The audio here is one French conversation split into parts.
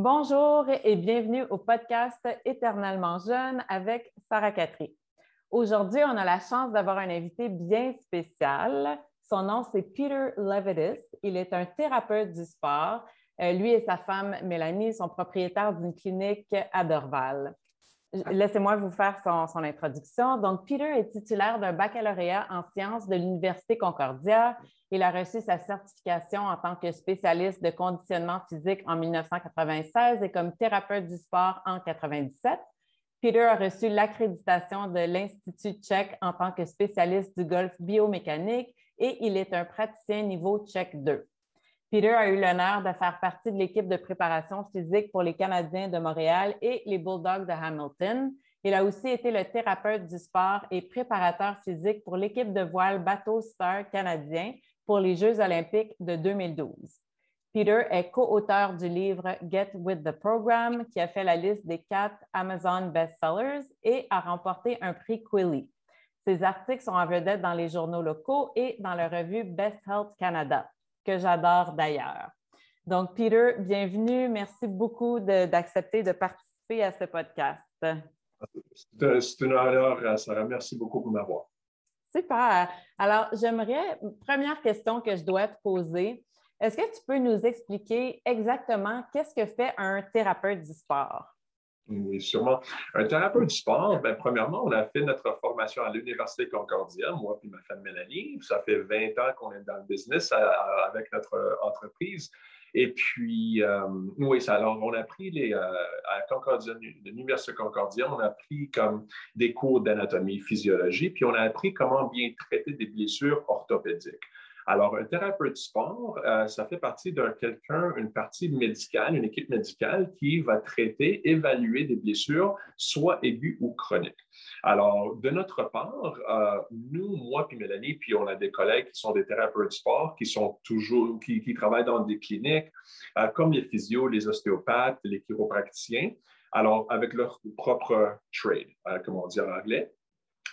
Bonjour et bienvenue au podcast Éternellement jeune avec Sarah Catherine. Aujourd'hui, on a la chance d'avoir un invité bien spécial. Son nom, c'est Peter Levitis. Il est un thérapeute du sport. Euh, lui et sa femme Mélanie sont propriétaires d'une clinique à Dorval. Laissez-moi vous faire son, introduction. Donc, Peter est titulaire d'un baccalauréat en sciences de l'Université Concordia. Il a reçu sa certification en tant que spécialiste de conditionnement physique en 1996 et comme thérapeute du sport en 1997. Peter a reçu l'accréditation de l'Institut tchèque en tant que spécialiste du golf biomécanique et il est un praticien niveau tchèque 2. Peter a eu l'honneur de faire partie de l'équipe de préparation physique pour les Canadiens de Montréal et les Bulldogs de Hamilton. Il a aussi été le thérapeute du sport et préparateur physique pour l'équipe de voile Bateau Star canadien pour les Jeux olympiques de 2012. Peter est co-auteur du livre Get with the Program, qui a fait la liste des quatre Amazon bestsellers et a remporté un prix Quilly. Ses articles sont en vedette dans les journaux locaux et dans la revue Best Health Canada que j'adore d'ailleurs. Donc, Peter, bienvenue. Merci beaucoup d'accepter de, participer à ce podcast. C'est un honneur, Sarah. Merci beaucoup pour m'avoir. Super. Alors, j'aimerais, première question que je dois te poser, est-ce que tu peux nous expliquer exactement qu'est-ce que fait un thérapeute du sport? Oui, sûrement. Un thérapeute du sport, bien, premièrement, on a fait notre formation à l'Université Concordia, moi et ma femme Mélanie. Ça fait 20 ans qu'on est dans le business avec notre entreprise. Et puis, euh, oui, ça, alors on a pris les, euh, à Concordia, l'Université Concordia, on a pris comme des cours d'anatomie, physiologie, puis on a appris comment bien traiter des blessures orthopédiques. Alors, un thérapeute sport, euh, ça fait partie d'un quelqu'un, une partie médicale, une équipe médicale qui va traiter, évaluer des blessures, soit aiguës ou chroniques. Alors, de notre part, euh, nous, moi puis Mélanie, puis on a des collègues qui sont des thérapeutes sport, qui sont toujours, qui, travaillent dans des cliniques, euh, comme les physios, les ostéopathes, les chiropracticiens. Alors, avec leur propre trade, comme on dit en anglais.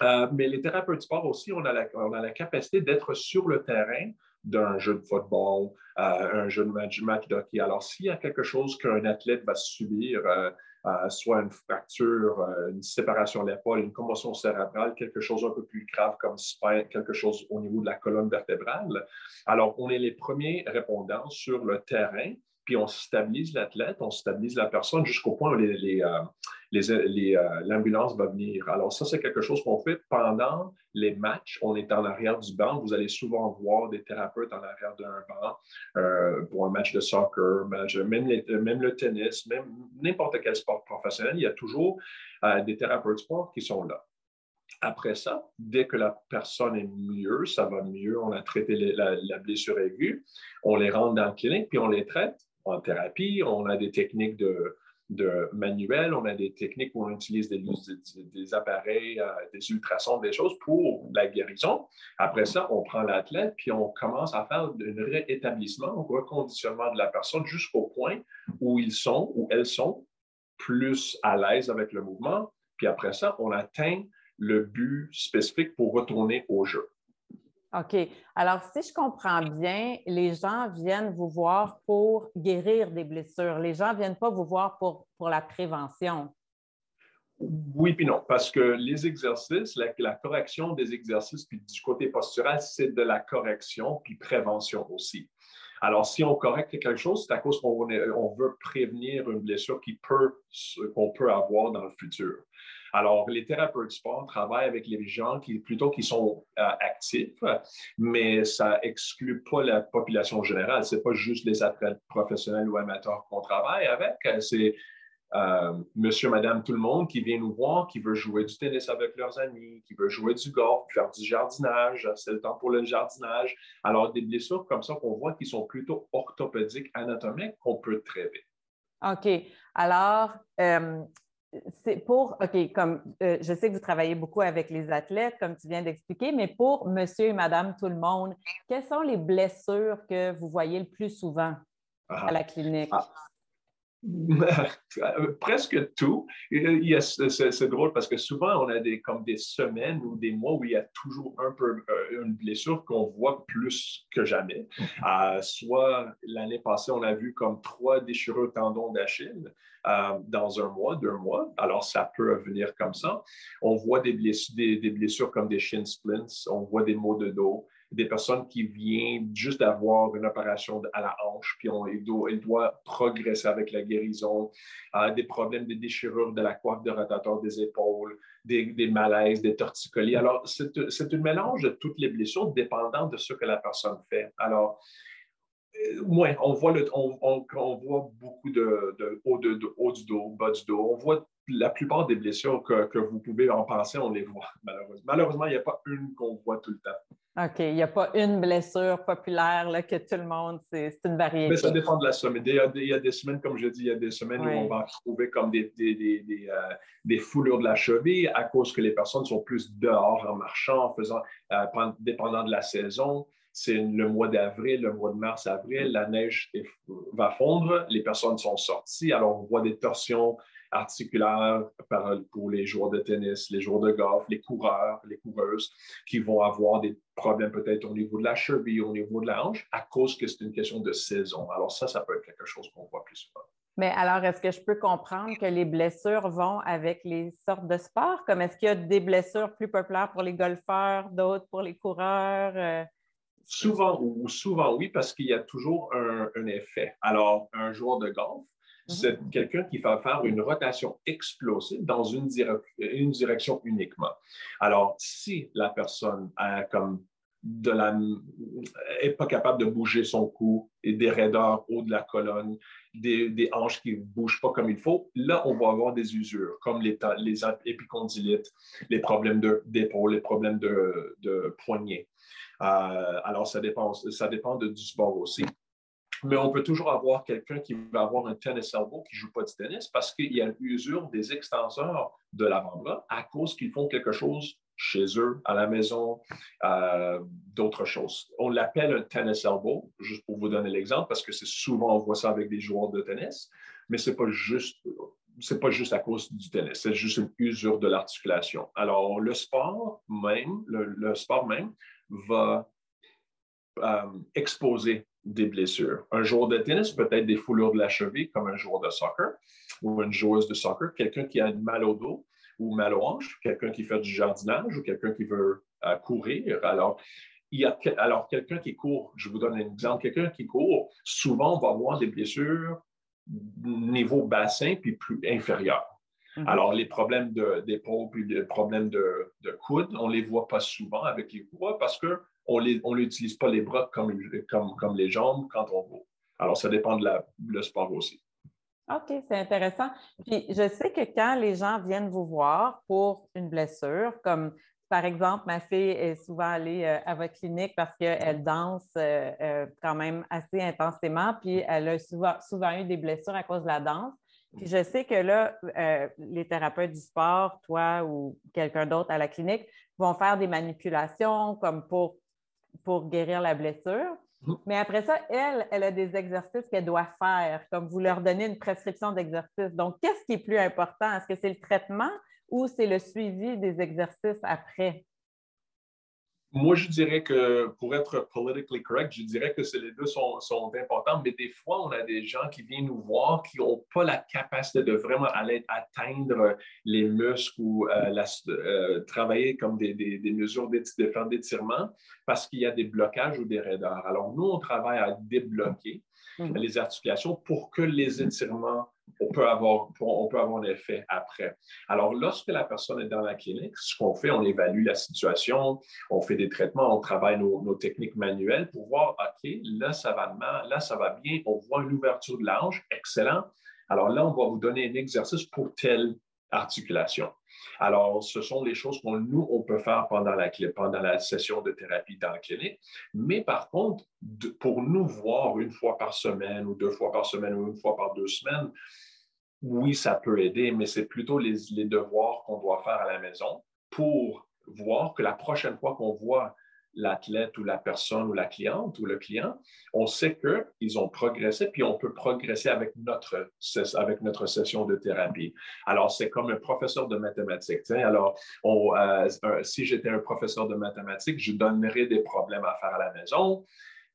Euh, mais les thérapeutes sport aussi, on a la, capacité d'être sur le terrain d'un jeu de football, euh, un jeu de match, match hockey. Alors, s'il y a quelque chose qu'un athlète va subir, euh, soit une fracture, une séparation de l'épaule, une commotion cérébrale, quelque chose un peu plus grave comme quelque chose au niveau de la colonne vertébrale, alors on est les premiers répondants sur le terrain puis on stabilise l'athlète, on stabilise la personne jusqu'au point où euh, euh, l'ambulance va venir. Alors ça, c'est quelque chose qu'on fait pendant les matchs. On est en arrière du banc. Vous allez souvent voir des thérapeutes en arrière d'un banc euh, pour un match de soccer, même, le tennis, même n'importe quel sport professionnel. Il y a toujours des thérapeutes sport qui sont là. Après ça, dès que la personne est mieux, ça va mieux, on a traité la, la, blessure aiguë, on les rentre dans la clinique, puis on les traite en thérapie, on a des techniques de, manuel, on a des techniques où on utilise des, appareils, euh, des ultrasons, des choses pour la guérison. Après ça, on prend l'athlète, puis on commence à faire un réétablissement, un reconditionnement de la personne jusqu'au point où ils sont, où elles sont plus à l'aise avec le mouvement. Puis après ça, on atteint le but spécifique pour retourner au jeu. OK. Alors, si je comprends bien, les gens viennent vous voir pour guérir des blessures. Les gens ne viennent pas vous voir pour, pour la prévention. Oui, puis non, parce que les exercices, la, correction des exercices, puis du côté postural, c'est de la correction, puis prévention aussi. Alors, si on correcte quelque chose, c'est à cause qu'on on veut prévenir une blessure qui peut, qu'on peut avoir dans le futur. Alors, les thérapeutes sport travaillent avec les gens qui, plutôt qui sont euh, actifs, mais ça exclut pas la population générale. C'est pas juste les athlètes professionnels ou amateurs qu'on travaille avec. C'est euh, monsieur, madame, tout le monde qui vient nous voir, qui veut jouer du tennis avec leurs amis, qui veut jouer du golf, faire du jardinage. C'est le temps pour le jardinage. Alors, des blessures comme ça qu'on voit qui sont plutôt orthopédiques, anatomiques, qu'on peut traiter. OK. Alors, euh, c'est pour, OK, comme euh, je sais que vous travaillez beaucoup avec les athlètes, comme tu viens d'expliquer, mais pour monsieur et madame tout le monde, quelles sont les blessures que vous voyez le plus souvent à la clinique? Ah. Presque tout. C'est drôle parce que souvent, on a des, comme des semaines ou des mois où il y a toujours un peu euh, une blessure qu'on voit plus que jamais. Euh, soit l'année passée, on a vu comme trois déchirures tendons d'Achille euh, dans un mois, deux mois. Alors, ça peut venir comme ça. On voit des blessures, des blessures comme des shin splints, on voit des maux de dos des personnes qui viennent juste d'avoir une opération à la hanche, puis on, il, doit, progresser avec la guérison, euh, des problèmes de déchirure de la coiffe de rotateur des épaules, des, malaises, des torticolis. Alors, c'est un mélange de toutes les blessures dépendant de ce que la personne fait. Alors, euh, oui, on voit, le, on, voit beaucoup de, haut, de, haut du dos, bas du dos. On voit la plupart des blessures que, que, vous pouvez en penser, on les voit, malheureusement. Malheureusement, il n'y a pas une qu'on voit tout le temps. OK. Il n'y a pas une blessure populaire là, que tout le monde, c'est une variété. Mais ça dépend de la semaine. Il y, a des, semaines, comme je dis, il y a des semaines où on va trouver comme des, des, euh, des, foulures de la cheville à cause que les personnes sont plus dehors en marchant, en faisant, euh, dépendant de la saison. C'est le mois d'avril, le mois de mars, avril, la neige va fondre, les personnes sont sorties, alors on voit des torsions articulaires pour les joueurs de tennis, les joueurs de golf, les coureurs, les coureuses qui vont avoir des problèmes peut-être au niveau de la cheville, au niveau de la hanche, à cause que c'est une question de saison. Alors ça, ça peut être quelque chose qu'on voit plus souvent. Mais alors, est-ce que je peux comprendre que les blessures vont avec les sortes de sports? Comme est-ce qu'il y a des blessures plus populaires pour les golfeurs, d'autres pour les coureurs? Euh? Souvent, ou souvent oui, parce qu'il y a toujours un, un, effet. Alors, un joueur de golf c'est mhm. quelqu'un qui va faire une rotation explosive dans une, direction uniquement. Alors, si la personne a est pas capable de bouger son cou et des raideurs haut de la colonne, des, hanches qui ne bougent pas comme il faut, là, on va avoir des usures, comme les, les épicondylites, les problèmes d'épaule, les problèmes de, de poignet. Euh, alors, ça dépend, du sport aussi. Mais on peut toujours avoir quelqu'un qui va avoir un tennis elbow qui ne joue pas du tennis parce qu'il y a usure des extenseurs de l'avant-bras à cause qu'ils font quelque chose chez eux, à la maison, euh, d'autres choses. On l'appelle un tennis elbow, juste pour vous donner l'exemple, parce que c'est souvent, on voit ça avec des joueurs de tennis, mais ce n'est pas juste pas juste à cause du tennis, c'est juste une usure de l'articulation. Alors, le sport même, le, sport même va euh, exposer des blessures. Un joueur de tennis peut être des foulures de la cheville, comme un joueur de soccer ou une joueuse de soccer, quelqu'un qui a mal au dos ou mal aux hanches, quelqu'un qui fait du jardinage ou quelqu'un qui veut euh, courir. Alors, il y a, alors quelqu'un qui court, je vous donne un exemple, quelqu'un qui court, souvent va avoir des blessures niveau bassin puis plus inférieur. Mhm. Alors, les problèmes d'épaule puis les problèmes de, de coude, on ne les voit pas souvent avec les coureurs parce que on n'utilise pas les bras comme, comme, comme, les jambes quand on va. Alors, ça dépend de la, le sport aussi. OK, c'est intéressant. Puis, je sais que quand les gens viennent vous voir pour une blessure, comme par exemple, ma fille est souvent allée euh, à votre clinique parce qu'elle danse euh, euh, quand même assez intensément, puis elle a souvent, souvent eu des blessures à cause de la danse. Puis je sais que là, les thérapeutes du sport, toi ou quelqu'un d'autre à la clinique, vont faire des manipulations comme pour pour guérir la blessure. Mm-hmm. Mais après ça, elle, elle a des exercices qu'elle doit faire, comme vous leur donnez une prescription d'exercice. Donc, qu'est-ce qui est plus important? Est-ce que c'est le traitement ou c'est le suivi des exercices après? Moi, je dirais que pour être politically correct, je dirais que les deux sont, sont, importants, mais des fois, on a des gens qui viennent nous voir qui n'ont pas la capacité de vraiment aller atteindre les muscles ou euh, euh, travailler comme des, des, des mesures de faire d'étirement parce qu'il y a des blocages ou des raideurs. Alors, nous, on travaille à débloquer mm-hmm. les articulations pour que les étirements on peut avoir, on peut avoir un effet après. Alors, lorsque la personne est dans la clinique, ce qu'on fait, on évalue la situation, on fait des traitements, on travaille nos, techniques manuelles pour voir, OK, là, ça va mal, là, ça va bien, on voit une ouverture de l'ange, excellent. Alors là, on va vous donner un exercice pour telle articulation. Alors, ce sont les choses qu'on nous, on peut faire pendant la, pendant la session de thérapie dans la clinique. Mais par contre, pour nous voir une fois par semaine ou deux fois par semaine ou une fois par deux semaines, oui, ça peut aider, mais c'est plutôt les devoirs qu'on doit faire à la maison pour voir que la prochaine fois qu'on voit l'athlète ou la personne ou la cliente ou le client, on sait qu'ils ont progressé, puis on peut progresser avec notre, avec notre session de thérapie. Alors, c'est comme un professeur de mathématiques. Alors, euh, si j'étais un professeur de mathématiques, je donnerais des problèmes à faire à la maison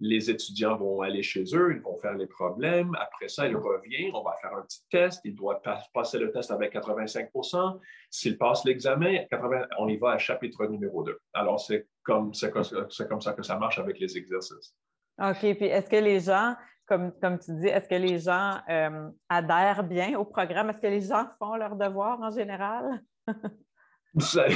les étudiants vont aller chez eux, ils vont faire les problèmes. Après ça, ils reviennent, on va faire un petit test. Ils doivent passer le test avec 85% S'ils passent l'examen, on y va à chapitre numéro 2. Alors, c'est comme, comme ça que ça marche avec les exercices. OK. Puis, est-ce que les gens, comme, comme tu dis, est-ce que les gens euh, adhèrent bien au programme? Est-ce que les gens font leurs devoirs en général? Ça,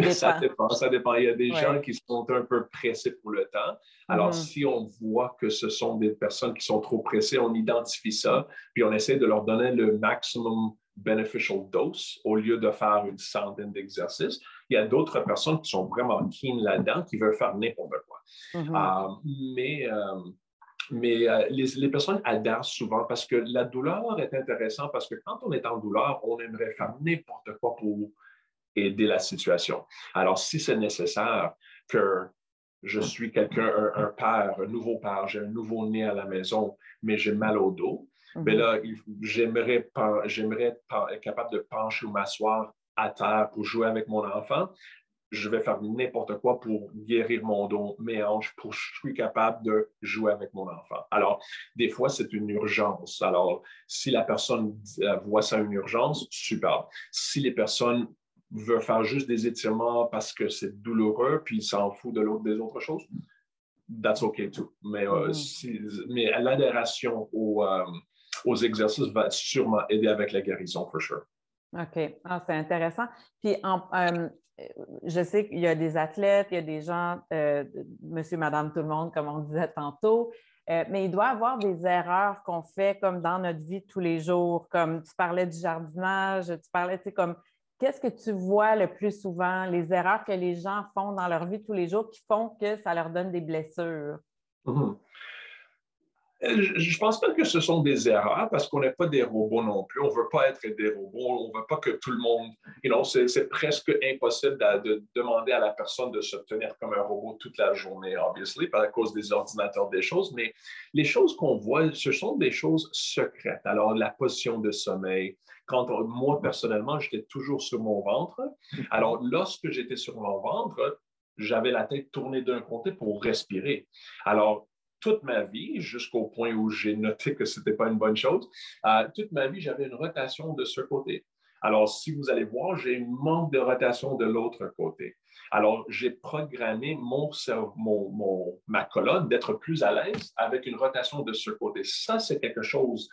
dépend. ça, dépend. Il y a des gens qui sont un peu pressés pour le temps. Alors, mm-hmm. si on voit que ce sont des personnes qui sont trop pressées, on identifie ça, puis on essaie de leur donner le maximum beneficial dose au lieu de faire une centaine d'exercices. Il y a d'autres personnes qui sont vraiment keen là-dedans, qui veulent faire n'importe quoi. Mm-hmm. Euh, mais euh, mais euh, les, les, personnes adhèrent souvent parce que la douleur est intéressante parce que quand on est en douleur, on aimerait faire n'importe quoi pour aider la situation. Alors, si c'est nécessaire que je suis quelqu'un, un, père, un nouveau père, j'ai un nouveau-né à la maison, mais j'ai mal au dos, mais mhm. là, j'aimerais, j'aimerais être capable de pencher ou m'asseoir à terre pour jouer avec mon enfant. Je vais faire n'importe quoi pour guérir mon dos, mes hanches, pour que je suis capable de jouer avec mon enfant. Alors, des fois, c'est une urgence. Alors, si la personne euh, voit ça une urgence, super. Si les personnes veut faire juste des étirements parce que c'est douloureux, puis il s'en fout de l'autre des autres choses, that's okay too. Mais, euh, mm-hmm. mais l'adhération euh, aux, exercices va sûrement aider avec la guérison, for sure. OK. Ah, c'est intéressant. Puis, euh, je sais qu'il y a des athlètes, il y a des gens, monsieur, madame, tout le monde, comme on disait tantôt, mais il doit y avoir des erreurs qu'on fait comme dans notre vie tous les jours, comme tu parlais du jardinage, tu parlais, tu sais, comme Qu'est-ce que tu vois le plus souvent, les erreurs que les gens font dans leur vie tous les jours qui font que ça leur donne des blessures? Mhm. Euh, je ne pense pas que ce sont des erreurs parce qu'on n'est pas des robots non plus. On ne veut pas être des robots. On ne veut pas que tout le monde. You know, c'est presque impossible de, demander à la personne de se tenir comme un robot toute la journée, obviously, par cause des ordinateurs, des choses. Mais les choses qu'on voit, ce sont des choses secrètes. Alors, la position de sommeil. Quand moi, personnellement, j'étais toujours sur mon ventre. Alors, lorsque j'étais sur mon ventre, j'avais la tête tournée d'un côté pour respirer. Alors, toute ma vie, jusqu'au point où j'ai noté que ce n'était pas une bonne chose, euh, toute ma vie, j'avais une rotation de ce côté. Alors, si vous allez voir, j'ai un manque de rotation de l'autre côté. Alors, j'ai programmé mon, mon, ma colonne d'être plus à l'aise avec une rotation de ce côté. Ça, c'est quelque chose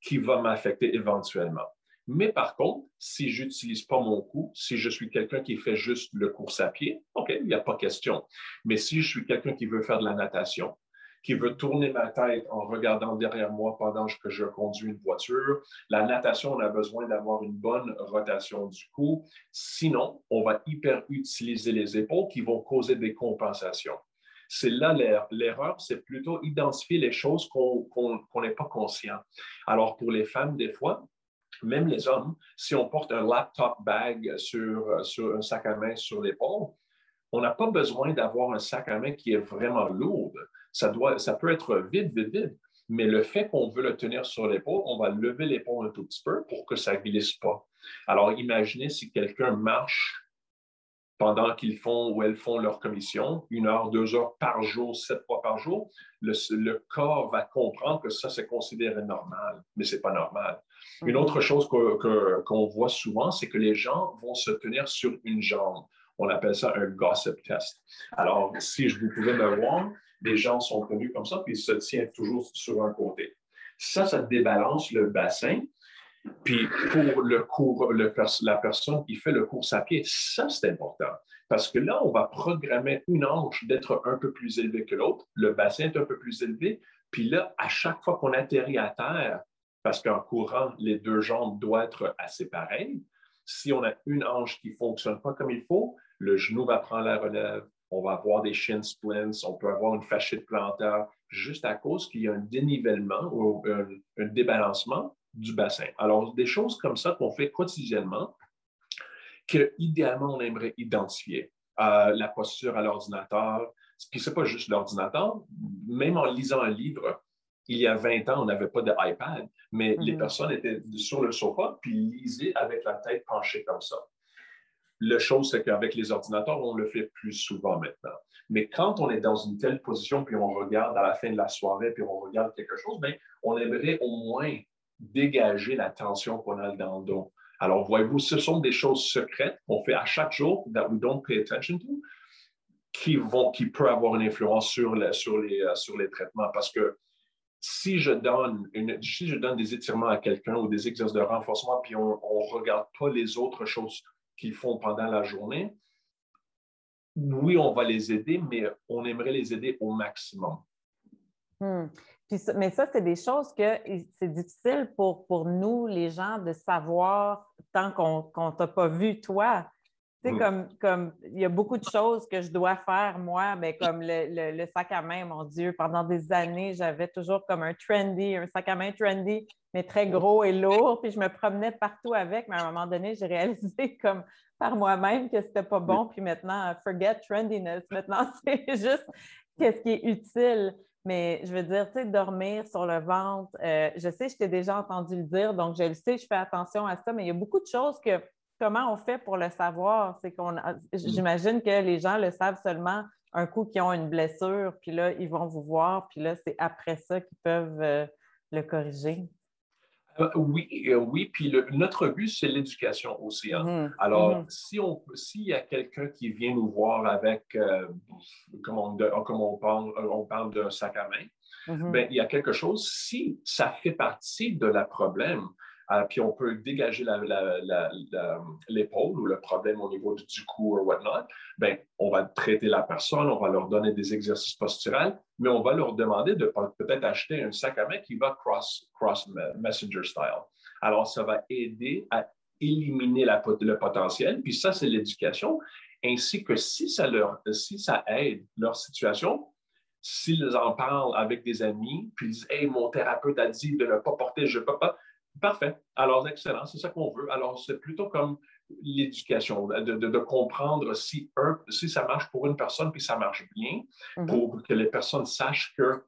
qui va m'affecter éventuellement. Mais par contre, si je n'utilise pas mon cou, si je suis quelqu'un qui fait juste le course à pied, OK, il n'y a pas question. Mais si je suis quelqu'un qui veut faire de la natation, qui veut tourner ma tête en regardant derrière moi pendant que je conduis une voiture. La natation, on a besoin d'avoir une bonne rotation du cou. Sinon, on va hyper utiliser les épaules qui vont causer des compensations. C'est là l'erreur, c'est plutôt identifier les choses qu'on n'est pas conscient. Alors, pour les femmes, des fois, même les hommes, si on porte un laptop bag sur, un sac à main sur l'épaule, on n'a pas besoin d'avoir un sac à main qui est vraiment lourd ça, doit, ça peut être vide, vide, vide. Mais le fait qu'on veut le tenir sur l'épaule, on va lever l'épaule un tout petit peu pour que ça ne glisse pas. Alors, imaginez si quelqu'un marche pendant qu'ils font ou elles font leur commission, une heure, deux heures par jour, sept fois par jour, le, corps va comprendre que ça, c'est considéré normal, mais ce n'est pas normal. Une mhm. autre chose qu'on voit souvent, c'est que les gens vont se tenir sur une jambe. On appelle ça un gossip test. Alors, si je vous pouvais me voir, les gens sont tenus comme ça, puis ils se tiennent toujours sur un côté. Ça, ça débalance le bassin. Puis pour le cours, la personne qui fait le cours à pied, ça, c'est important. Parce que là, on va programmer une hanche d'être un peu plus élevée que l'autre. Le bassin est un peu plus élevé. Puis là, à chaque fois qu'on atterrit à terre, parce qu'en courant, les deux jambes doivent être assez pareilles, si on a une hanche qui ne fonctionne pas comme il faut, le genou va prendre la relève, on va avoir des shin splints, on peut avoir une fasciite plantaire juste à cause qu'il y a un dénivellement ou un, débalancement du bassin. Alors, des choses comme ça qu'on fait quotidiennement, que idéalement on aimerait identifier. Euh, la posture à l'ordinateur, Puis ce n'est pas juste l'ordinateur. Même en lisant un livre, il y a 20 ans, on n'avait pas d'iPad, mais les mm-hmm. personnes étaient sur le sofa puis lisaient avec la tête penchée comme ça. Le chose, c'est qu'avec les ordinateurs, on le fait plus souvent maintenant. Mais quand on est dans une telle position, puis on regarde à la fin de la soirée, puis on regarde quelque chose, bien, on aimerait au moins dégager la tension qu'on a dans le dos. Alors, voyez-vous, ce sont des choses secrètes qu'on fait à chaque jour, that we don't pay attention to, qui, vont, qui peuvent avoir une influence sur, sur, les, euh, sur les traitements. Parce que si je donne, une, si je donne des étirements à quelqu'un ou des exercices de renforcement, puis on ne regarde pas les autres choses qu'ils font pendant la journée, oui, on va les aider, mais on aimerait les aider au maximum. Hmm. mais ça, c'est des choses que c'est difficile pour, pour nous, les gens, de savoir tant qu'on ne t'a pas vu, toi. Tu sais, mm. comme, comme il y a beaucoup de choses que je dois faire, moi, mais comme le, le, sac à main, mon Dieu, pendant des années, j'avais toujours comme un trendy, un sac à main trendy, mais très gros et lourd, puis je me promenais partout avec, mais à un moment donné, j'ai réalisé comme par moi-même que c'était pas bon, puis maintenant, forget trendiness. Maintenant, c'est juste qu'est-ce qui est utile. Mais je veux dire, tu sais, dormir sur le ventre, euh, je sais, je t'ai déjà entendu le dire, donc je le sais, je fais attention à ça, mais il y a beaucoup de choses que comment on fait pour le savoir? C'est qu'on mm. j'imagine que les gens le savent seulement un coup qu'ils ont une blessure, puis là, ils vont vous voir, puis là, c'est après ça qu'ils peuvent euh, le corriger. Euh, oui, euh, oui. Puis notre but, c'est l'éducation aussi. Hein. Mm-hmm. Alors, mm-hmm. si on, s'il y a quelqu'un qui vient nous voir avec, comme, on, comme on, parle, on parle d'un sac à main, mm-hmm. ben, il y a quelque chose, si ça fait partie de la problème, euh, puis on peut dégager l'épaule ou le problème au niveau du cou ou whatnot, ben, on va traiter la personne, on va leur donner des exercices posturels, mais on va leur demander de peut-être acheter un sac à main qui va cross, cross messenger style. Alors, ça va aider à éliminer le potentiel, puis ça, c'est l'éducation, ainsi que si ça, leur, si ça aide leur situation, s'ils en parlent avec des amis, puis ils disent Hey, mon thérapeute a dit de ne pas porter, je ne peux pas. Parfait. Alors, excellent, c'est ça qu'on veut. Alors, c'est plutôt comme l'éducation, de, comprendre si, si ça marche pour une personne, puis ça marche bien, mm-hmm. pour que les personnes sachent que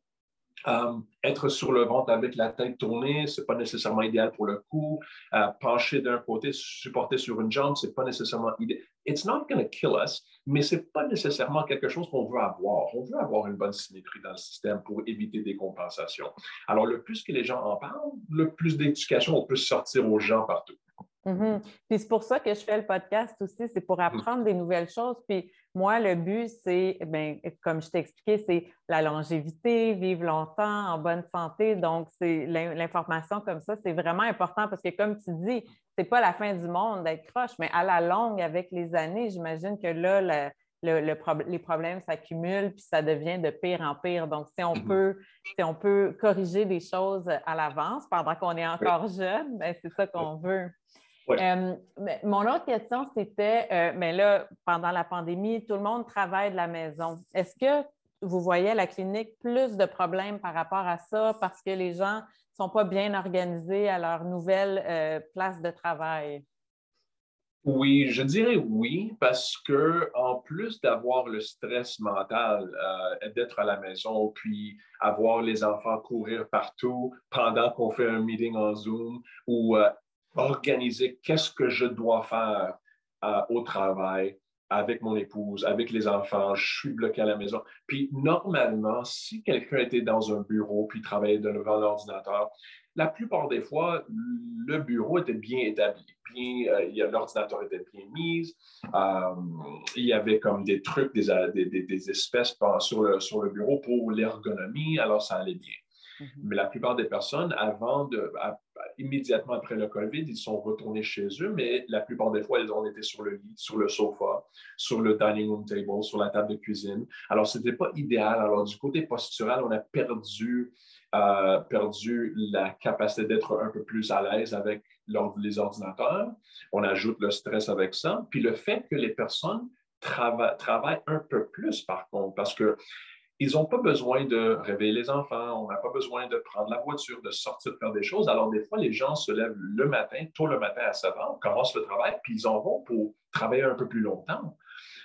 euh, être sur le ventre avec la tête tournée, ce n'est pas nécessairement idéal pour le cou. Euh, pencher d'un côté, supporter sur une jambe, ce n'est pas nécessairement idéal. It's not going to kill us, mais ce n'est pas nécessairement quelque chose qu'on veut avoir. On veut avoir une bonne symétrie dans le système pour éviter des compensations. Alors, le plus que les gens en parlent, le plus d'éducation on peut sortir aux gens partout. Mm-hmm. Puis c'est pour ça que je fais le podcast aussi, c'est pour apprendre des nouvelles choses. Puis moi, le but, c'est, ben, comme je t'ai expliqué, c'est la longévité, vivre longtemps, en bonne santé. Donc, c'est l'information comme ça, c'est vraiment important parce que, comme tu dis, c'est pas la fin du monde d'être croche, mais à la longue, avec les années, j'imagine que là, les problèmes s'accumulent puis ça devient de pire en pire. Donc, si on, mm-hmm. peut, si on peut corriger des choses à l'avance pendant qu'on est encore jeune, ben, c'est ça qu'on veut. Euh, mon autre question, c'était, euh, mais là, pendant la pandémie, tout le monde travaille de la maison. Est-ce que vous voyez à la clinique plus de problèmes par rapport à ça parce que les gens ne sont pas bien organisés à leur nouvelle euh, place de travail? Oui, je dirais oui, parce que en plus d'avoir le stress mental d'être à la maison, puis avoir les enfants courir partout pendant qu'on fait un meeting en Zoom ou organiser qu'est-ce que je dois faire euh, au travail avec mon épouse, avec les enfants, je suis bloqué à la maison. Puis normalement, si quelqu'un était dans un bureau puis travaillait devant l'ordinateur, la plupart des fois, le bureau était bien établi, bien, euh, l'ordinateur était bien mis, euh, il y avait comme des trucs, des, espèces sur sur le bureau pour l'ergonomie, alors ça allait bien. Mm-hmm. Mais la plupart des personnes, immédiatement après le COVID, ils sont retournés chez eux, mais la plupart des fois, ils ont été sur le lit, sur le sofa, sur le dining room table, sur la table de cuisine. Alors, ce n'était pas idéal. Alors, du côté postural, on a perdu, euh, perdu la capacité d'être un peu plus à l'aise avec les ordinateurs. On ajoute le stress avec ça. Puis le fait que les personnes travaillent un peu plus, par contre, parce que ils n'ont pas besoin de réveiller les enfants, on n'a pas besoin de prendre la voiture, de sortir faire des choses. Alors, des fois, les gens se lèvent le matin, tôt le matin à 7 heures, commencent le travail, puis ils en vont pour travailler un peu plus longtemps.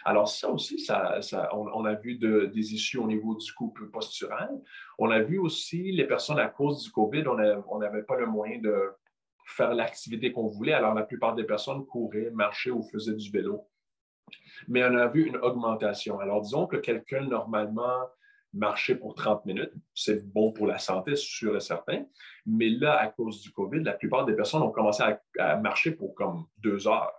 Alors, ça aussi, ça, on, a vu des issues au niveau du couple postural. On a vu aussi les personnes à cause du COVID, on n'avait pas le moyen de faire l'activité qu'on voulait. Alors, la plupart des personnes couraient, marchaient ou faisaient du vélo. Mais on a vu une augmentation. Alors, disons que quelqu'un, normalement, marchait pour 30 minutes. C'est bon pour la santé, sûr et certain. Mais là, à cause du COVID, la plupart des personnes ont commencé à marcher pour comme deux heures.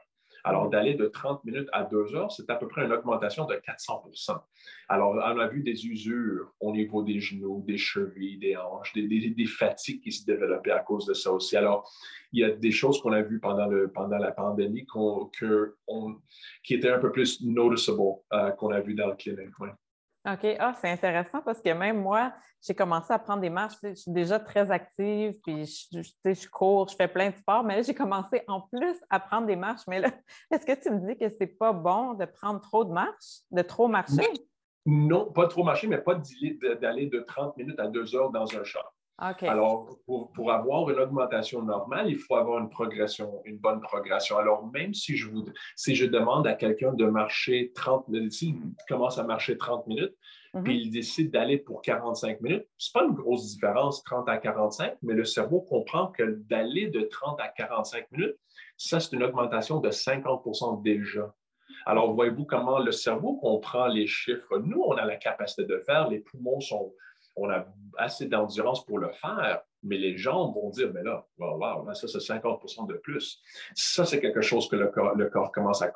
Alors, d'aller de 30 minutes à 2 heures, c'est à peu près une augmentation de 400% Alors, on a vu des usures au niveau des genoux, des chevilles, des hanches, des, fatigues qui se développaient à cause de ça aussi. Alors, il y a des choses qu'on a vues pendant, le, pendant la pandémie qui étaient un peu plus noticeable euh, qu'on a vu dans le clinique. OK. Ah, c'est intéressant parce que même moi, j'ai commencé à prendre des marches. Je suis déjà très active, puis je, cours, je fais plein de sports, mais là, j'ai commencé en plus à prendre des marches. Mais là, est-ce que tu me dis que c'est pas bon de prendre trop de marches, de trop marcher? Non, pas trop marcher, mais pas d'aller de 30 minutes à 2 heures dans un char. Alors, pour, avoir une augmentation normale, il faut avoir une progression, une bonne progression. Alors, même si je, vous, si je demande à quelqu'un de marcher 30 minutes, s'il commence à marcher 30 minutes, mhm. puis il décide d'aller pour 45 minutes, ce n'est pas une grosse différence, 30 à 45, mais le cerveau comprend que d'aller de 30 à 45 minutes, ça, c'est une augmentation de 50% déjà. Alors, voyez-vous comment le cerveau comprend les chiffres? Nous, on a la capacité de faire, les poumons sont, on a assez d'endurance pour le faire, mais les gens vont dire, mais là, wow, ça c'est 50% de plus. Ça, c'est quelque chose que le corps, commence à,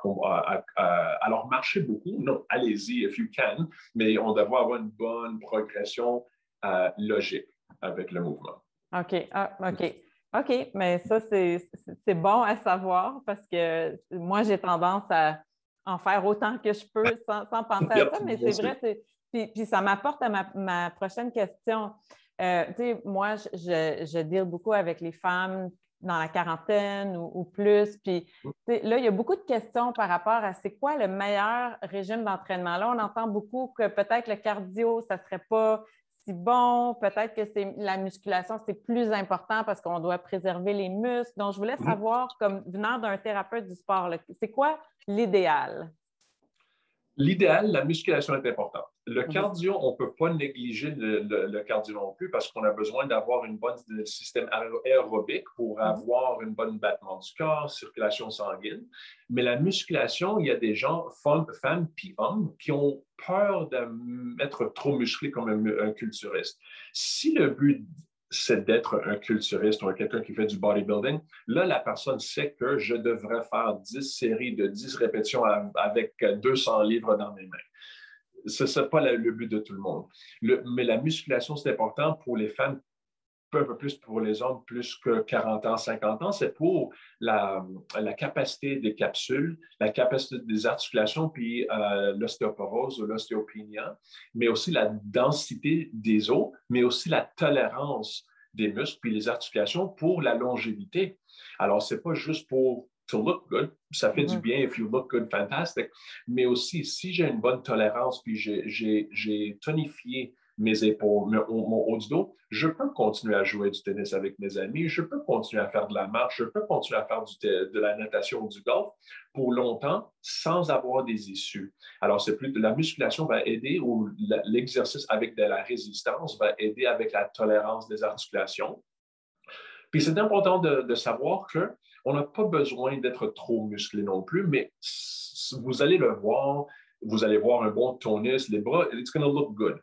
Alors, marcher beaucoup, non, allez-y if you can, mais on devrait avoir une bonne progression euh, logique avec le mouvement. OK, ah, OK. OK, mais ça, c'est bon à savoir parce que moi, j'ai tendance à en faire autant que je peux sans, sans penser à ça, mais c'est vrai, puis, ça m'apporte à ma, prochaine question. Euh, moi, je, je, deal beaucoup avec les femmes dans la quarantaine ou, plus. Puis là, il y a beaucoup de questions par rapport à c'est quoi le meilleur régime d'entraînement. Là, on entend beaucoup que peut-être le cardio, ça ne serait pas si bon, peut-être que c'est la musculation, c'est plus important parce qu'on doit préserver les muscles. Donc, je voulais savoir, comme venant d'un thérapeute du sport, c'est quoi l'idéal? L'idéal, la musculation est importante. Le mhm. cardio, on ne peut pas négliger le, cardio non plus parce qu'on a besoin d'avoir un bon système aérobique pour mhm. avoir un bon battement du corps, circulation sanguine. Mais la musculation, il y a des gens, femmes, femmes puis hommes, qui ont peur d'être trop musclés comme un, un culturiste. Si le but c'est d'être un culturiste ou quelqu'un qui fait du bodybuilding. Là, la personne sait que je devrais faire 10 séries de 10 répétitions avec 200 livres dans mes mains. Ce n'est pas le but de tout le monde. mais la musculation, c'est important pour les femmes un peu plus pour les hommes, plus que 40 ans, 50 ans, c'est pour la, capacité des capsules, la capacité des articulations, puis euh, l'ostéoporose ou l'ostéopénie, mais aussi la densité des os, mais aussi la tolérance des muscles puis les articulations pour la longévité. Alors, ce n'est pas juste pour to look good, ça fait du bien, if you look good, fantastic, mais aussi si j'ai une bonne tolérance, puis j'ai tonifié mes épaules, mon, haut du dos, je peux continuer à jouer du tennis avec mes amis, je peux continuer à faire de la marche, je peux continuer à faire de la natation ou du golf pour longtemps sans avoir des issues. Alors, c'est plus la musculation va aider ou l'exercice avec de la résistance va aider avec la tolérance des articulations. Puis c'est important de, de savoir que on n'a pas besoin d'être trop musclé non plus, mais vous allez le voir, vous allez voir un bon tonus, les bras, it's going to look good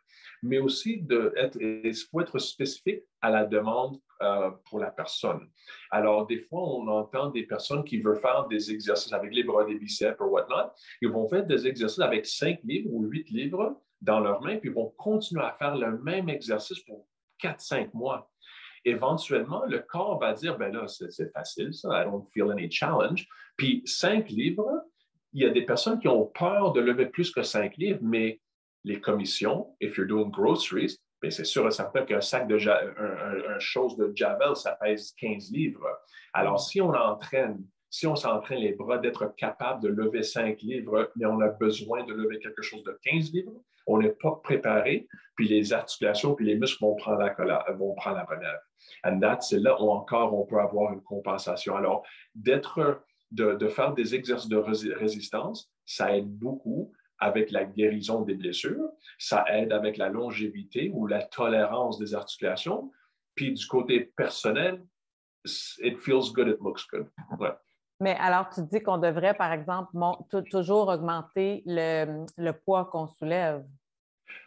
mais aussi de être, il faut être spécifique à la demande euh, pour la personne. Alors, des fois, on entend des personnes qui veulent faire des exercices avec les bras, des biceps ou whatnot. Ils vont faire des exercices avec 5 livres ou 8 livres dans leurs mains, puis ils vont continuer à faire le même exercice pour 4-5 mois. Éventuellement, le corps va dire, ben là, c'est facile, ça, I don't feel any challenge. Puis 5 livres, il y a des personnes qui ont peur de lever plus que 5 livres, mais les commissions, if you're doing groceries, ben, c'est sûr et certain qu'un sac de un, chose de Javel, ça pèse 15 livres. Alors, si on entraîne si on s'entraîne les bras, d'être capable de lever 5 livres, mais on a besoin de lever quelque chose de 15 livres, on n'est pas préparé, puis les articulations, puis les muscles vont prendre la, vont prendre la relève. And c'est là où encore on peut avoir une compensation. Alors, d'être, de, de faire des exercices de résistance, ça aide beaucoup avec la guérison des blessures, ça aide avec la longévité ou la tolérance des articulations. Puis du côté personnel, it feels good, it looks good. Mais alors, tu dis qu'on devrait, par exemple, toujours augmenter le, le poids qu'on soulève.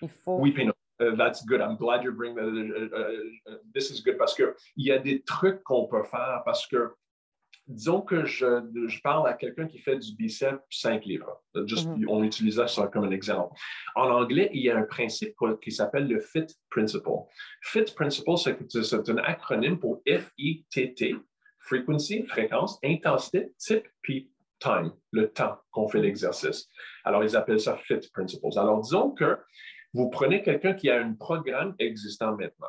Il faut... Oui, Pino. Uh, that's good. I'm glad you bring that. Uh, uh, this is good parce qu'il y a des trucs qu'on peut faire parce que disons que je, parle à quelqu'un qui fait du biceps 5 livres. Just, mm-hmm. On utilise ça comme un exemple. En anglais, il y a un principe qui s'appelle le FIT Principle. FIT Principle, c'est un acronyme pour F-I-T-T, frequency, fréquence, intensité, type, puis time, le temps qu'on fait l'exercice. Alors, ils appellent ça FIT Principles. Alors, disons que vous prenez quelqu'un qui a un programme existant maintenant.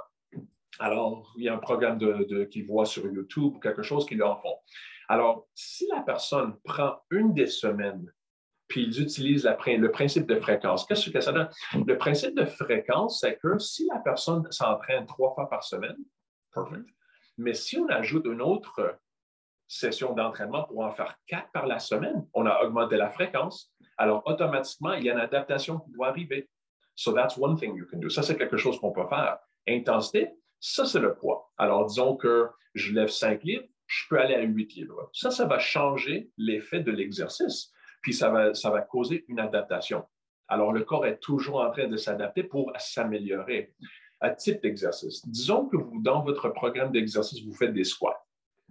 Alors, il y a un programme de, qui voit sur YouTube ou quelque chose qui leur en font. Alors, si la personne prend une des semaines, puis ils utilisent le principe de fréquence, qu'est-ce que ça donne? Le principe de fréquence, c'est que si la personne s'entraîne trois fois par semaine, perfect. Mais si on ajoute une autre session d'entraînement pour en faire quatre par la semaine, on a augmenté la fréquence. Alors, automatiquement, il y a une adaptation qui doit arriver. So that's one thing you can do. Ça, c'est quelque chose qu'on peut faire. Intensité, ça, c'est le poids. Alors, disons que je lève 5 livres, je peux aller à 8 livres. Ça, ça va changer l'effet de l'exercice, puis ça va, ça va causer une adaptation. Alors, le corps est toujours en train de s'adapter pour s'améliorer. À type d'exercice, disons que vous, dans votre programme d'exercice, vous faites des squats.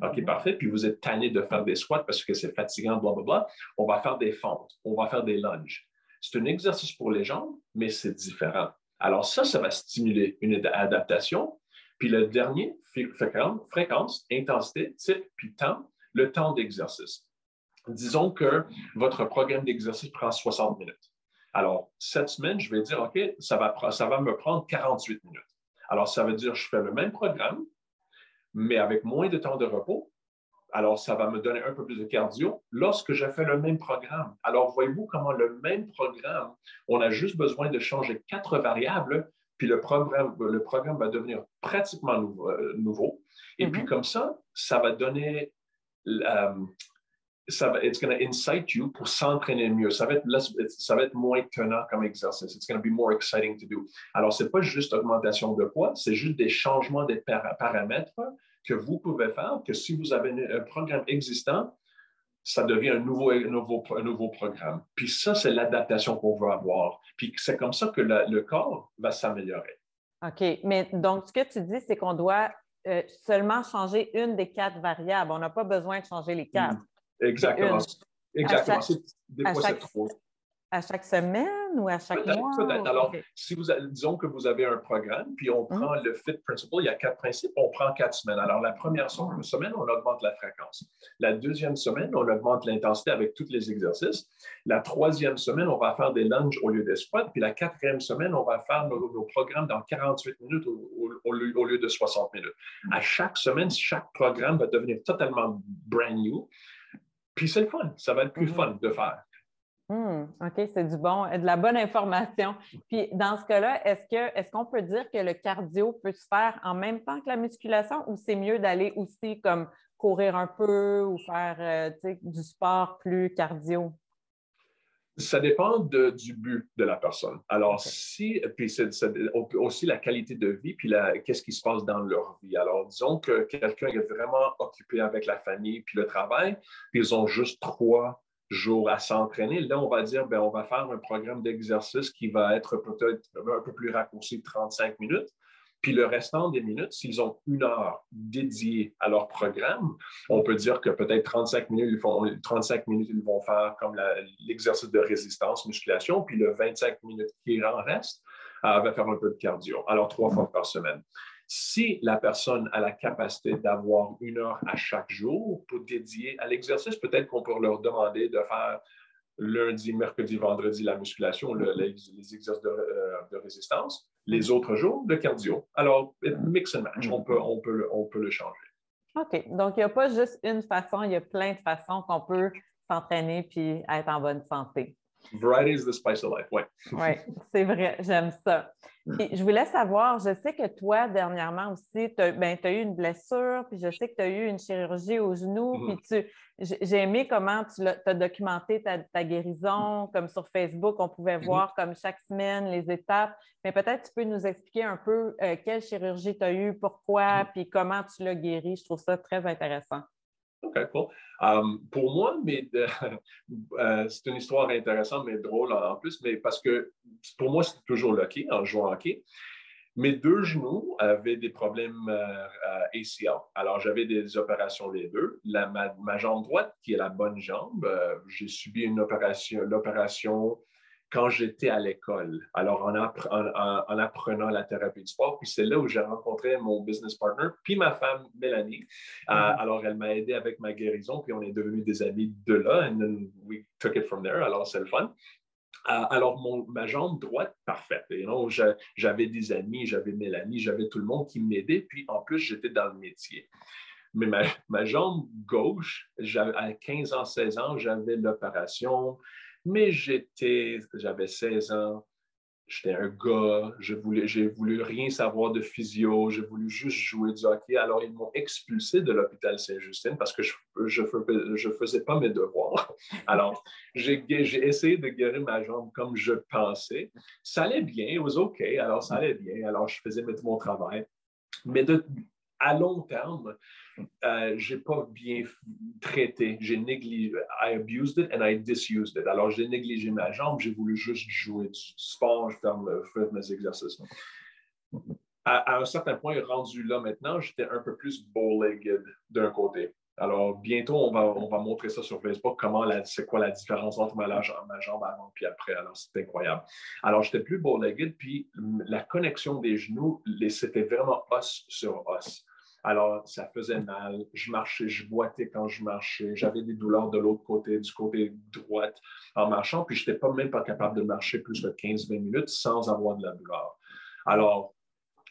OK, parfait. Puis vous êtes tanné de faire des squats parce que c'est fatigant, blablabla. On va faire des fentes, on va faire des lunges. C'est un exercice pour les jambes, mais c'est différent. Alors ça, ça va stimuler une adaptation puis le dernier, fréquence, intensité, type, puis temps, le temps d'exercice. Disons que votre programme d'exercice prend 60 minutes. Alors, cette semaine, je vais dire, OK, ça va, me prendre 48 minutes. Alors, ça veut dire que je fais le même programme, mais avec moins de temps de repos. Alors, ça va me donner un peu plus de cardio lorsque je fais le même programme. Alors, voyez-vous comment le même programme, on a juste besoin de changer quatre variables, puis le programme, le programme va devenir pratiquement euh, nouveau. Et puis mm-hmm. comme ça, ça va donner, um, ça va, it's going to incite you pour s'entraîner mieux. Ça va, être ça va être moins tenant comme exercice. It's going to be more exciting to do. Alors, ce n'est pas juste augmentation de poids, c'est juste des changements des paramètres que vous pouvez faire, que si vous avez un programme existant, ça devient un nouveau, nouveau, un nouveau programme. Puis ça, c'est l'adaptation qu'on veut avoir. Puis c'est comme ça que le corps va s'améliorer. OK. Mais donc, ce que tu dis, c'est qu'on doit euh, seulement changer une des quatre variables. On n'a pas besoin de changer les quatre. Exactement. Exactement. Des fois, c'est trop. À chaque semaine ou à chaque mois? Peut-être. Alors, si vous, disons que vous avez un programme, puis on prend hum. le FIT Principle, il y a quatre principes, on prend quatre semaines. Alors, la première semaine, on augmente la fréquence. La deuxième semaine, on augmente l'intensité avec tous les exercices. La troisième semaine, on va faire des lunges au lieu des squats. Puis la quatrième semaine, on va faire nos, programmes dans 48 minutes au, lieu, de 60 minutes. Hum. À chaque semaine, chaque programme va devenir totalement brand new. Puis c'est le fun. Ça va être plus fun de faire. Hmm, OK, c'est du bon, de la bonne information. Puis dans ce cas-là, est-ce que est-ce qu'on peut dire que le cardio peut se faire en même temps que la musculation ou c'est mieux d'aller aussi comme courir un peu ou faire euh, du sport plus cardio? Ça dépend du but de la personne. Alors, si, puis aussi la qualité de vie, puis qu'est-ce qui se passe dans leur vie. Alors, disons que quelqu'un est vraiment occupé avec la famille puis le travail, puis ils ont juste trois jours à s'entraîner. Là, on va dire, ben, on va faire un programme d'exercice qui va être peut-être un peu plus raccourci de 35 minutes. Puis le restant des minutes, s'ils ont une heure dédiée à leur programme, on peut dire que peut-être 35 minutes, ils font, 35 minutes, ils vont faire comme l'exercice de résistance, musculation, puis le 25 minutes qui en reste, euh, va faire un peu de cardio. Alors, trois fois par semaine. Si la personne a la capacité d'avoir une heure à chaque jour pour dédier à l'exercice, peut-être qu'on peut leur demander de faire lundi, mercredi, vendredi la musculation, les, exercices euh, de, résistance, les autres jours de cardio. Alors, mix and match, on peut, on peut, on peut le changer. OK. Donc, il n'y a pas juste une façon, il y a plein de façons qu'on peut s'entraîner puis être en bonne santé. Variety is the spice of life, oui. oui, c'est vrai, j'aime ça. je voulais savoir, je sais que toi, dernièrement aussi, tu as, ben, eu une blessure, puis je sais que tu as eu une chirurgie au genou, mm-hmm. puis j'ai aimé comment tu as, documenté ta, guérison, comme sur Facebook, on pouvait mm-hmm. voir comme chaque semaine les étapes, mais peut-être tu peux nous expliquer un peu euh, quelle chirurgie tu as eu, pourquoi, mm-hmm. puis comment tu l'as guéri. Je trouve ça très intéressant. OK, cool. Um, pour moi, euh, c'est une histoire intéressante, mais drôle en plus, mais parce que pour moi, c'est toujours le hockey, en jouant hockey. Mes deux genoux avaient des problèmes euh, ACL. Alors, j'avais des opérations les deux. La, ma, jambe droite, qui est la bonne jambe, euh, j'ai subi une opération, l'opération quand j'étais à l'école. Alors, en, apprenant la thérapie du sport, puis c'est là où j'ai rencontré mon business partner, puis ma femme Mélanie. Euh, mm-hmm. alors, elle m'a aidé avec ma guérison, puis on est devenus des amis de là, and then we took it from there. Alors, c'est le fun. Euh, alors, ma jambe droite, parfaite. j'avais des amis, j'avais Mélanie, j'avais tout le monde qui m'aidait, puis en plus, j'étais dans le métier. Mais ma, ma jambe gauche, à 15 ans, 16 ans, j'avais l'opération. Mais j'étais, j'avais 16 ans, j'étais un gars, je voulais, j'ai voulu rien savoir de physio, j'ai voulu juste jouer du hockey. Alors, ils m'ont expulsé de l'hôpital Saint-Justin parce que je ne je, faisais pas mes devoirs. Alors, j'ai, j'ai essayé de guérir ma jambe comme je pensais. Ça allait bien, it was OK, alors ça allait bien. Alors, je faisais mon travail. Mais de, à long terme, euh, je n'ai pas bien traité. J'ai négligé. I abused it and I disused it. Alors, j'ai négligé ma jambe. J'ai voulu juste jouer du sport, faire, mes exercices. À, un certain point, rendu là maintenant, j'étais un peu plus bow-legged d'un côté. Alors, bientôt, on va, on va montrer ça sur Facebook, comment c'est quoi la différence entre ma, jambe avant et après. Alors, c'est incroyable. Alors, j'étais plus bow-legged, puis la connexion des genoux, c'était vraiment os sur os. Alors, ça faisait mal. Je marchais, je boitais quand je marchais. J'avais des douleurs de l'autre côté, du côté droit en marchant. Puis, je n'étais pas même pas capable de marcher plus de 15-20 minutes sans avoir de la douleur. Alors,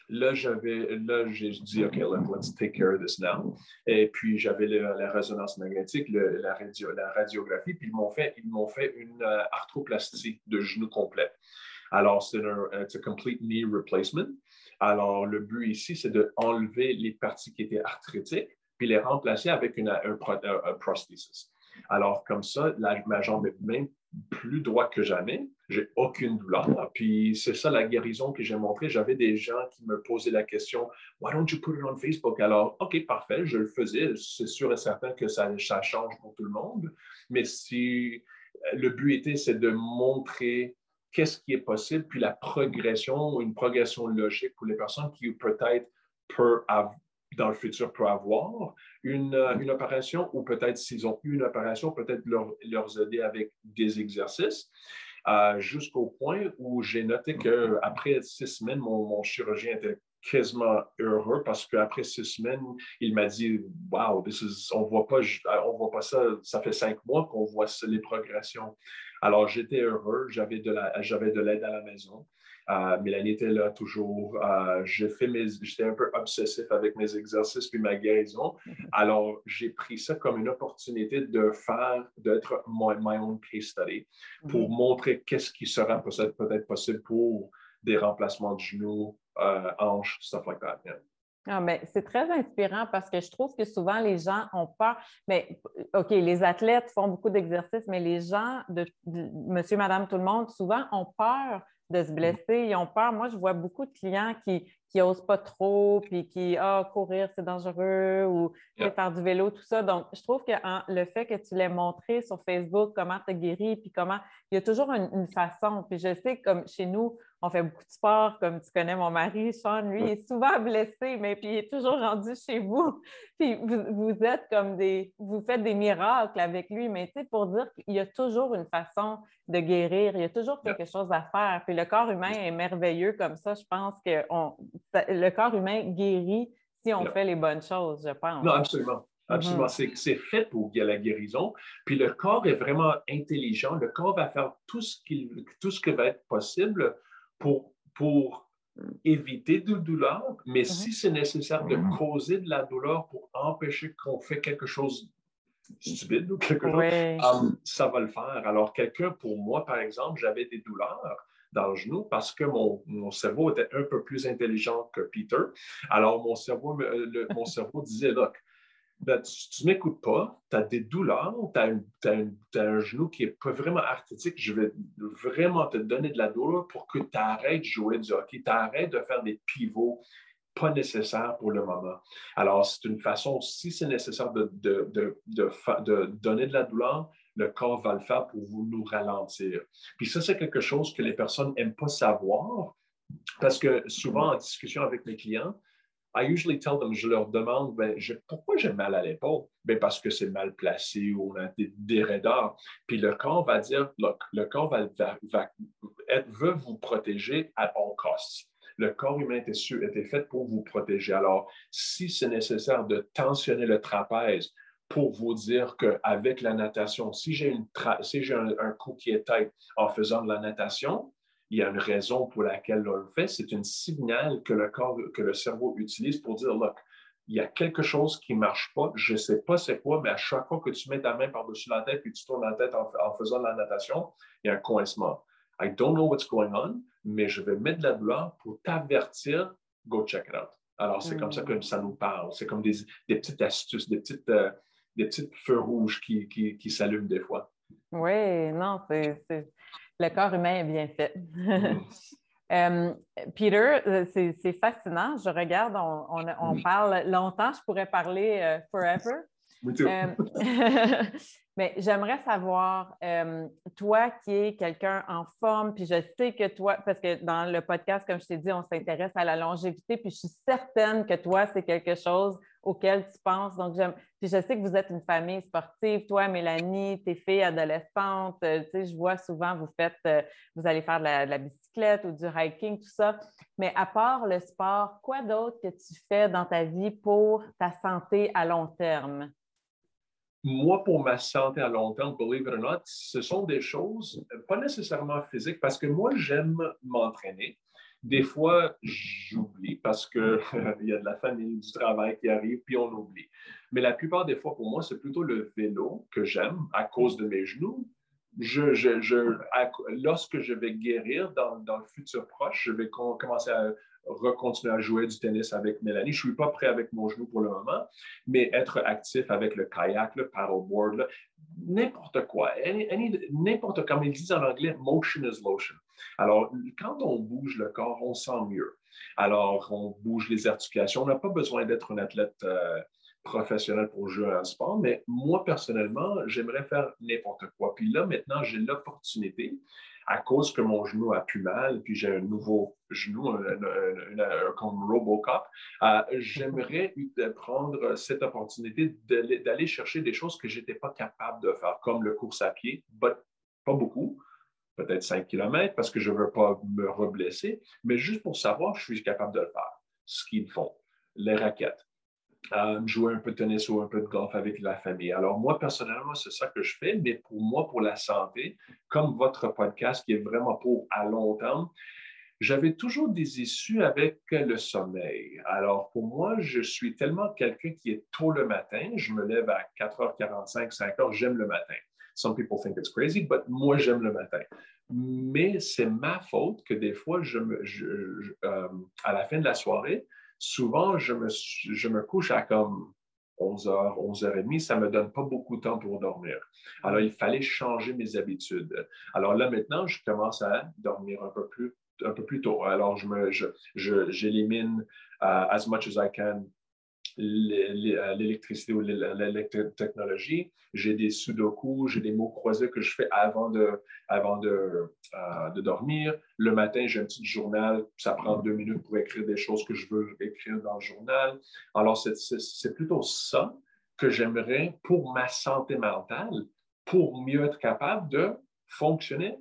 là, j'avais, là, j'ai dit, OK, let's take care of this now. Et puis, j'avais la résonance magnétique, la, radio, la, radiographie, puis ils m'ont fait, ils m'ont fait une euh, arthroplastie de genou complet. Alors, c'est un complete knee replacement. Alors, le but ici, c'est d'enlever les parties qui étaient arthritiques, puis les remplacer avec une, un, prosthesis. Alors, comme ça, ma jambe est même plus droite que jamais. J'ai aucune douleur. Puis c'est ça la guérison que j'ai montrée. J'avais des gens qui me posaient la question Why don't you put it on Facebook? Alors, OK, parfait, je le faisais. C'est sûr et certain que ça, ça change pour tout le monde. Mais si le but était, c'est de montrer qu'est-ce qui est possible, puis la progression, une progression logique pour les personnes qui peut-être peuvent dans le futur peuvent avoir une, euh, une opération ou peut-être s'ils ont eu une opération, peut-être leur, leur aider avec des exercices. Euh, jusqu'au point où j'ai noté qu'après six semaines, mon, mon, chirurgien était quasiment heureux parce qu'après six semaines, il m'a dit Wow, this is, on voit pas, on voit pas ça, ça fait cinq mois qu'on voit les progressions. Alors, j'étais heureux, j'avais de l'aide à la maison. Euh, Mélanie était là toujours. Euh, j'étais un peu obsessif avec mes exercices puis ma guérison. Alors, j'ai pris ça comme une opportunité de faire, d'être my, own case study pour mhm. montrer qu'est-ce qui sera peut-être possible pour des remplacements de genoux, euh, hanches, stuff like that. Ah, c'est très inspirant parce que je trouve que souvent les gens ont peur. Mais OK, les athlètes font beaucoup d'exercices, mais les gens de, monsieur, madame, tout le monde, souvent ont peur de se mm. blesser. Ils ont peur. Moi, je vois beaucoup de clients qui n'osent pas trop, puis qui, ah, courir, c'est dangereux, ou faire du vélo, tout ça. Donc, je trouve que le fait que tu l'aies montré sur Facebook, comment tu as guéri, puis comment, il y a toujours une, une façon. Puis je sais, comme chez nous, on fait beaucoup de sport, comme tu connais mon mari, Sean, lui, il est souvent blessé, mais puis il est toujours rendu chez vous. Puis vous, êtes comme des, vous faites des miracles avec lui, mais tu sais, pour dire qu'il y a toujours une façon de guérir, il y a toujours quelque chose à faire. Puis le corps humain est merveilleux comme ça. Je pense le corps humain guérit si on fait les bonnes choses, je pense. Non, absolument. Absolument. Mm-hmm. C'est fait pour la guérison. Puis le corps est vraiment intelligent. Le corps va faire tout ce, qu'il tout ce qui va être possible pour, pour éviter de douleur, mais Mm-hmm. si c'est nécessaire de causer de la douleur pour empêcher qu'on fait quelque chose stupide ou quelque chose, Oui. Um, ça va le faire. Alors, quelqu'un, pour moi, par exemple, j'avais des douleurs dans le genou parce que mon, cerveau était un peu plus intelligent que Peter. Alors, mon cerveau, le- mon cerveau disait, look, ben, tu ne m'écoutes pas, tu as des douleurs, tu as, un genou qui est pas vraiment arthritique, je vais vraiment te donner de la douleur pour que tu arrêtes de jouer du hockey, tu arrêtes de faire des pivots pas nécessaires pour le moment. Alors, c'est une façon, si c'est nécessaire de donner de la douleur, le corps va le faire pour vous nous ralentir. Puis ça, c'est quelque chose que les personnes n'aiment pas savoir parce que souvent en discussion avec mes clients, I usually tell them, je leur demande, ben, je- pourquoi j'ai mal à l'épaule? Ben, parce que c'est mal placé ou on a des, des raideurs. Puis le corps va dire, look, le corps va, va- veut vous protéger à bon cost. Le corps humain était, était fait pour vous protéger. Alors, si c'est nécessaire de tensionner le trapèze pour vous dire qu'avec la natation, si j'ai si un, un cou qui est tête en faisant de la natation, il y a une raison pour laquelle on le fait. C'est un signal que le corps, que le cerveau utilise pour dire, look, il y a quelque chose qui ne marche pas, je ne sais pas c'est quoi, mais à chaque fois que tu mets ta main par-dessus la tête et tu tournes la tête en, en faisant de la natation, il y a un coincement. I don't know what's going on, mais je vais mettre de la douleur pour t'avertir, go check it out. Alors, c'est Mm. comme ça que ça nous parle. C'est comme des, des petites astuces, des petites, euh, des petites feux rouges qui, qui, qui s'allument des fois. Oui, non, c'est, le corps humain est bien fait. Euh, Peter, euh, c'est, fascinant. Je regarde, on, on, on Mm. parle longtemps, je pourrais parler euh, forever. Euh, mais j'aimerais savoir, euh, toi qui es quelqu'un en forme, puis je sais que toi, parce que dans le podcast, comme je t'ai dit, on s'intéresse à la longévité, puis je suis certaine que toi, c'est quelque chose auquel tu penses. Donc, puis je sais que vous êtes une famille sportive, toi, Mélanie, tes filles adolescentes, euh, tu sais, je vois souvent, vous faites, vous allez faire de la bicyclette ou du hiking, tout ça. Mais à part le sport, quoi d'autre que tu fais dans ta vie pour ta santé à long terme? Moi, pour ma santé à long terme, believe it or not, ce sont des choses euh, pas nécessairement physiques parce que moi, j'aime m'entraîner. Des fois, j'oublie parce qu'il y a de la famille, du travail qui arrive, puis on oublie. Mais la plupart des fois, pour moi, c'est plutôt le vélo que j'aime à cause de mes genoux. Lorsque je vais guérir dans, le futur proche, je vais com- commencer à recontinuer à jouer du tennis avec Mélanie. Je ne suis pas prêt avec mon genou pour le moment, mais être actif avec le kayak, le paddleboard, n'importe quoi, n'importe comme ils disent en anglais, motion is lotion. Alors, quand on bouge le corps, on sent mieux. Alors, on bouge les articulations. On n'a pas besoin d'être un athlète euh, professionnel pour jouer à un sport, mais moi, personnellement, j'aimerais faire n'importe quoi. Puis là, maintenant, j'ai l'opportunité, à cause que mon genou a plus mal, puis j'ai un nouveau genou, un, un- un- un- comme Robocop, euh, j'aimerais prendre cette opportunité d'aller d'aller chercher des choses que je n'étais pas capable de faire, comme le course à pied, but pas beaucoup, peut-être 5 km, parce que je ne veux pas me reblesser, mais juste pour savoir, je suis capable de le faire. Ce qu'ils font, les raquettes, euh, jouer un peu de tennis ou un peu de golf avec la famille. Alors, moi, personnellement, c'est ça que je fais, mais pour moi, pour la santé, comme votre podcast qui est vraiment pour à long terme, j'avais toujours des issues avec le sommeil. Alors, pour moi, je suis tellement quelqu'un qui est tôt le matin. Je me lève à 4h45, 5h, j'aime le matin. Some people think it's crazy, but moi, j'aime le matin. Mais c'est ma faute que des fois, je me, euh, à la fin de la soirée, souvent, je me, je me couche à comme 11h, 11h30, ça ne me donne pas beaucoup de temps pour dormir. Alors, il fallait changer mes habitudes. Alors là, maintenant, je commence à dormir un peu plus, un peu plus tôt. Alors, je me, je, je- j'élimine euh, as much as I can l'électricité ou l'é- l'électrotechnologie. J'ai des sudoku, j'ai des mots croisés que je fais avant de, avant de, euh, de dormir. Le matin, j'ai un petit journal. Ça prend deux minutes pour écrire des choses que je veux écrire dans le journal. Alors, c'est- plutôt ça que j'aimerais pour ma santé mentale, pour mieux être capable de fonctionner,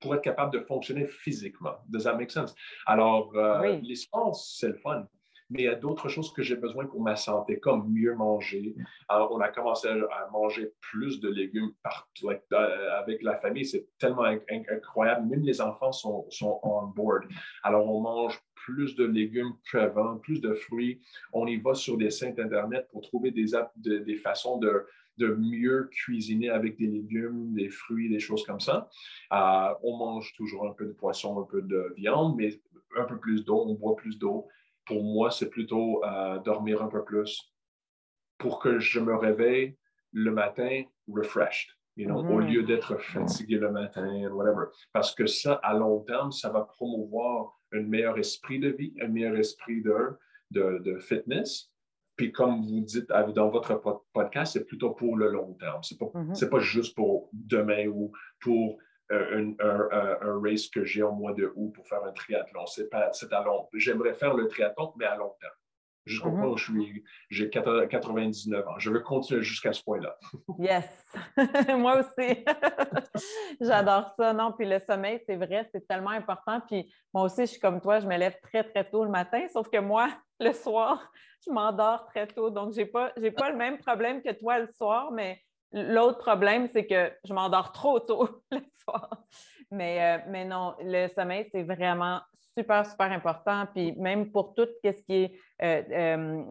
pour être capable de fonctionner physiquement. Does that make sense? Alors, euh, Oui. les sports, c'est le fun. Mais il y a d'autres choses que j'ai besoin pour ma santé, comme mieux manger. Alors, on a commencé à manger plus de légumes partout euh, avec la famille. C'est tellement incroyable. Même les enfants sont, sont on board. Alors, on mange plus de légumes qu'avant, plus de fruits. On y va sur des sites Internet pour trouver des, des façons de, de mieux cuisiner avec des légumes, des fruits, des choses comme ça. Euh, on mange toujours un peu de poisson, un peu de viande, mais un peu plus d'eau, on boit plus d'eau. Pour moi, c'est plutôt euh, dormir un peu plus pour que je me réveille le matin refreshed. You know, au mm-hmm. lieu d'être fatigué le matin, whatever. Parce que ça, à long terme, ça va promouvoir un meilleur esprit de vie, un meilleur esprit de, de, de fitness. Puis comme vous dites dans votre podcast, c'est plutôt pour le long terme. Ce n'est pas, mm-hmm. pas, juste pour demain ou pour euh, un, race que j'ai au mois de août pour faire un triathlon. C'est à long J'aimerais faire le triathlon, mais à long terme. Jusqu'au mm-hmm. point où je suis, j'ai 99 ans. Je veux continuer jusqu'à ce point-là. yes! Moi aussi. J'adore ça. Non, puis le sommeil, c'est vrai, c'est tellement important. Puis moi aussi, je suis comme toi, je me lève très, très tôt le matin, sauf que moi, le soir, je m'endors très tôt. Donc, je n'ai pas, pas le même problème que toi le soir, mais l'autre problème, c'est que je m'endors trop tôt le soir. Mais, euh, mais non, le sommeil, c'est vraiment super, super important. Puis même pour tout ce qui est euh, euh,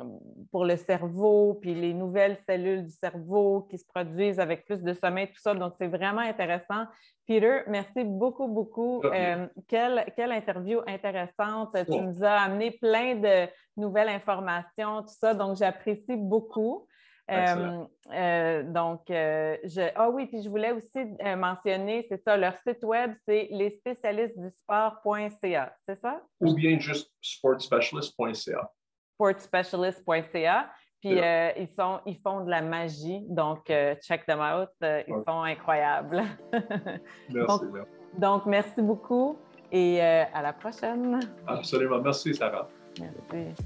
pour le cerveau, puis les nouvelles cellules du cerveau qui se produisent avec plus de sommeil, tout ça. Donc, c'est vraiment intéressant. Peter, merci beaucoup, beaucoup. Euh, quelle, quelle, interview intéressante. Tu nous as amené plein de nouvelles informations, tout ça. Donc, j'apprécie beaucoup. Euh, euh, donc, euh, je, ah oui, puis je voulais aussi mentionner, c'est ça, leur site web, c'est les spécialistes du sport.ca, c'est ça? Ou bien juste sportspecialist.ca. Sportspecialist.ca. Puis ils, sont, ils font de la magie, donc check them out, ils sont incroyables. merci, donc, donc, merci beaucoup et à la prochaine. Absolument. Merci, Sarah. Merci.